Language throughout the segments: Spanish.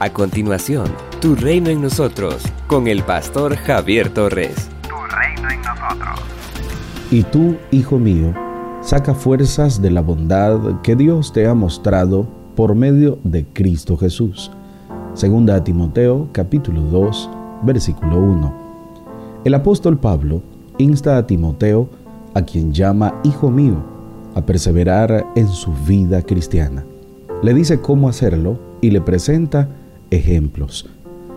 A continuación, Tu Reino en Nosotros, con el pastor Javier Torres. Tu Reino en Nosotros. Y tú, hijo mío, saca fuerzas de la bondad que Dios te ha mostrado por medio de Cristo Jesús. Segunda a Timoteo, capítulo 2, versículo 1. El apóstol Pablo insta a Timoteo, a quien llama hijo mío, a perseverar en su vida cristiana. Le dice cómo hacerlo y le presenta ejemplos.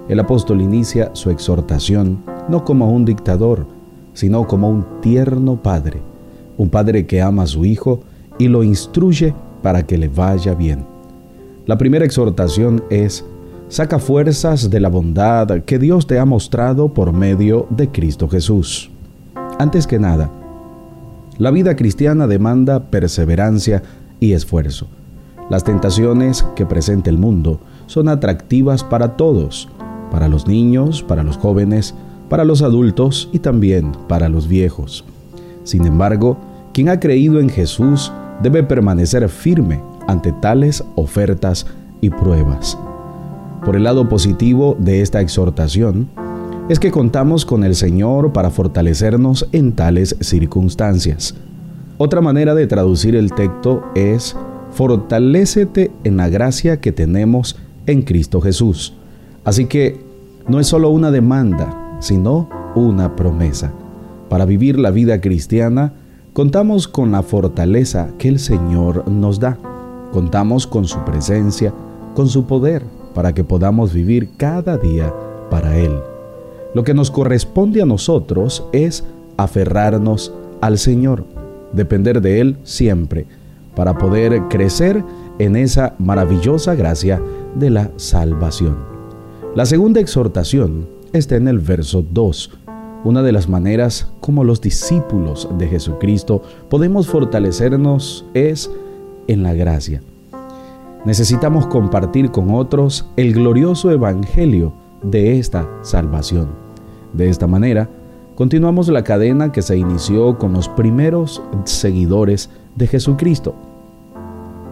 El apóstol inicia su exhortación no como un dictador, sino como un tierno padre, un padre que ama a su hijo y lo instruye para que le vaya bien. La primera exhortación es, saca fuerzas de la bondad que Dios te ha mostrado por medio de Cristo Jesús. Antes que nada, la vida cristiana demanda perseverancia y esfuerzo. Las tentaciones que presenta el mundo son atractivas para todos, para los niños, para los jóvenes, para los adultos y también para los viejos. Sin embargo, quien ha creído en Jesús debe permanecer firme ante tales ofertas y pruebas. Por el lado positivo de esta exhortación, es que contamos con el Señor para fortalecernos en tales circunstancias. Otra manera de traducir el texto es, fortalécete en la gracia que tenemos en Cristo Jesús. Así que no es solo una demanda, sino una promesa. Para vivir la vida cristiana, contamos con la fortaleza que el Señor nos da. Contamos con su presencia, con su poder, para que podamos vivir cada día para Él. Lo que nos corresponde a nosotros es aferrarnos al Señor, depender de Él siempre, para poder crecer en esa maravillosa gracia de la salvación. La segunda exhortación está en el verso 2, una de las maneras como los discípulos de Jesucristo podemos fortalecernos es en la gracia. Necesitamos compartir con otros el glorioso evangelio de esta salvación. De esta manera, continuamos la cadena que se inició con los primeros seguidores de Jesucristo.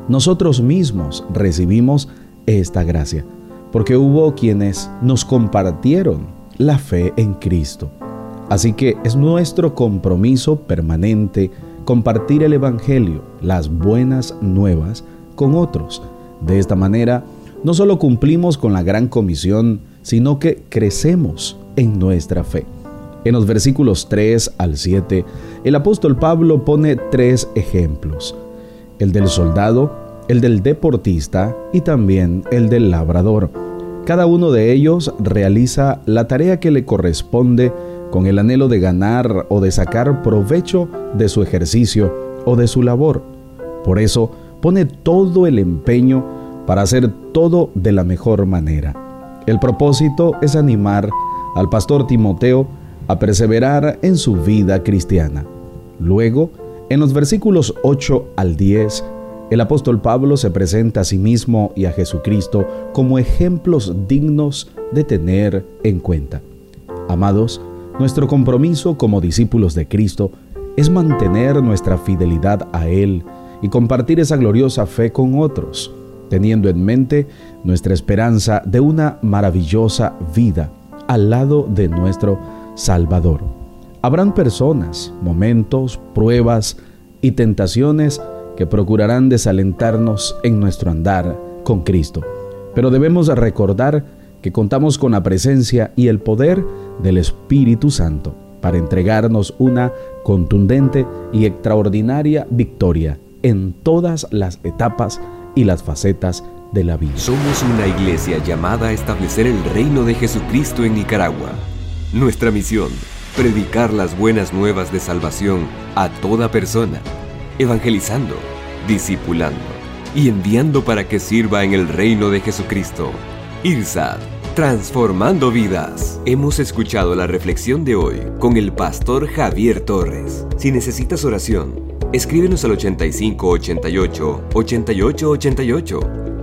Nosotros mismos recibimos esta gracia, porque hubo quienes nos compartieron la fe en Cristo. Así que es nuestro compromiso permanente compartir el Evangelio, las buenas nuevas, con otros. De esta manera, no solo cumplimos con la gran comisión, sino que crecemos en nuestra fe. En los versículos 3 al 7, el apóstol Pablo pone tres ejemplos. El del soldado, el del deportista y también el del labrador. Cada uno de ellos realiza la tarea que le corresponde con el anhelo de ganar o de sacar provecho de su ejercicio o de su labor. Por eso pone todo el empeño para hacer todo de la mejor manera. El propósito es animar al pastor Timoteo a perseverar en su vida cristiana. Luego, en los versículos 8 al 10, el apóstol Pablo se presenta a sí mismo y a Jesucristo como ejemplos dignos de tener en cuenta. Amados, nuestro compromiso como discípulos de Cristo es mantener nuestra fidelidad a Él y compartir esa gloriosa fe con otros, teniendo en mente nuestra esperanza de una maravillosa vida al lado de nuestro Salvador. Habrán personas, momentos, pruebas y tentaciones que procurarán desalentarnos en nuestro andar con Cristo. Pero debemos recordar que contamos con la presencia y el poder del Espíritu Santo para entregarnos una contundente y extraordinaria victoria en todas las etapas y las facetas de la vida. Somos una iglesia llamada a establecer el reino de Jesucristo en Nicaragua. Nuestra misión, predicar las buenas nuevas de salvación a toda persona evangelizando, discipulando y enviando para que sirva en el reino de Jesucristo. IRSAD, transformando vidas. Hemos escuchado la reflexión de hoy con el pastor Javier Torres. Si necesitas oración, escríbenos al 8588 8888